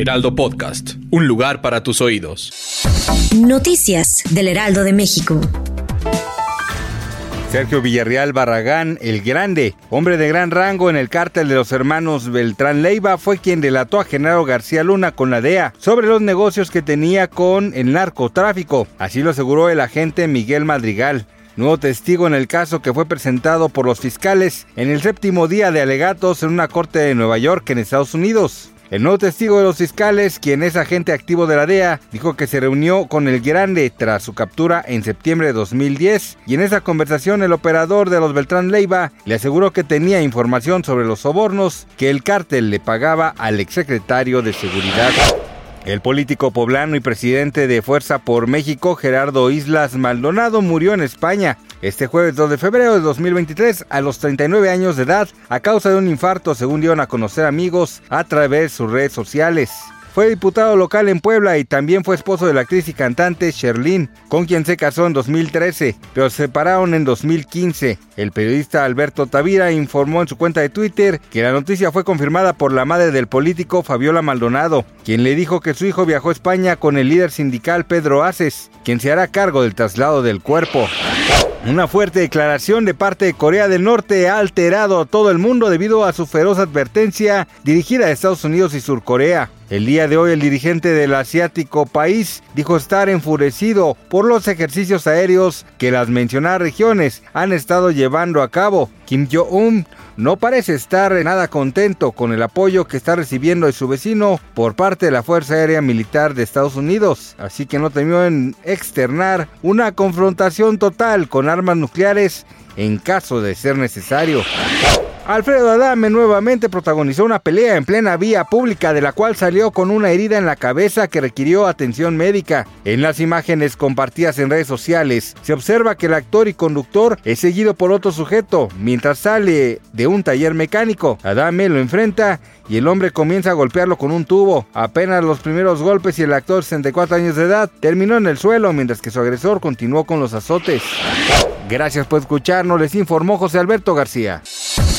Heraldo Podcast, un lugar para tus oídos. Noticias del Heraldo de México. Sergio Villarreal Barragán, el Grande, hombre de gran rango en el cártel de los hermanos Beltrán Leiva, fue quien delató a Genaro García Luna con la DEA sobre los negocios que tenía con el narcotráfico. Así lo aseguró el agente Miguel Madrigal. Nuevo testigo en el caso que fue presentado por los fiscales en el séptimo día de alegatos en una corte de Nueva York en Estados Unidos. El nuevo testigo de los fiscales, quien es agente activo de la DEA, dijo que se reunió con el Grande tras su captura en septiembre de 2010 y en esa conversación el operador de los Beltrán Leiva le aseguró que tenía información sobre los sobornos que el cártel le pagaba al exsecretario de Seguridad. El político poblano y presidente de Fuerza por México, Gerardo Islas Maldonado, murió en España este jueves 2 de febrero de 2023 a los 39 años de edad a causa de un infarto, según dieron a conocer amigos a través de sus redes sociales. Fue diputado local en Puebla y también fue esposo de la actriz y cantante Sherlyn, con quien se casó en 2013, pero se separaron en 2015. El periodista Alberto Tavira informó en su cuenta de Twitter que la noticia fue confirmada por la madre del político Fabiola Maldonado, quien le dijo que su hijo viajó a España con el líder sindical Pedro Aces, quien se hará cargo del traslado del cuerpo. Una fuerte declaración de parte de Corea del Norte ha alterado a todo el mundo debido a su feroz advertencia dirigida a Estados Unidos y Surcorea. El día de hoy el dirigente del asiático país dijo estar enfurecido por los ejercicios aéreos que las mencionadas regiones han estado llevando a cabo. Kim Jong-un no parece estar nada contento con el apoyo que está recibiendo de su vecino por parte de la Fuerza Aérea Militar de Estados Unidos, así que no temió en externar una confrontación total con armas nucleares en caso de ser necesario. Alfredo Adame nuevamente protagonizó una pelea en plena vía pública de la cual salió con una herida en la cabeza que requirió atención médica. En las imágenes compartidas en redes sociales se observa que el actor y conductor es seguido por otro sujeto mientras sale de un taller mecánico. Adame lo enfrenta y el hombre comienza a golpearlo con un tubo. Apenas los primeros golpes y el actor 64 años de edad terminó en el suelo mientras que su agresor continuó con los azotes. Gracias por escucharnos, les informó José Alberto García.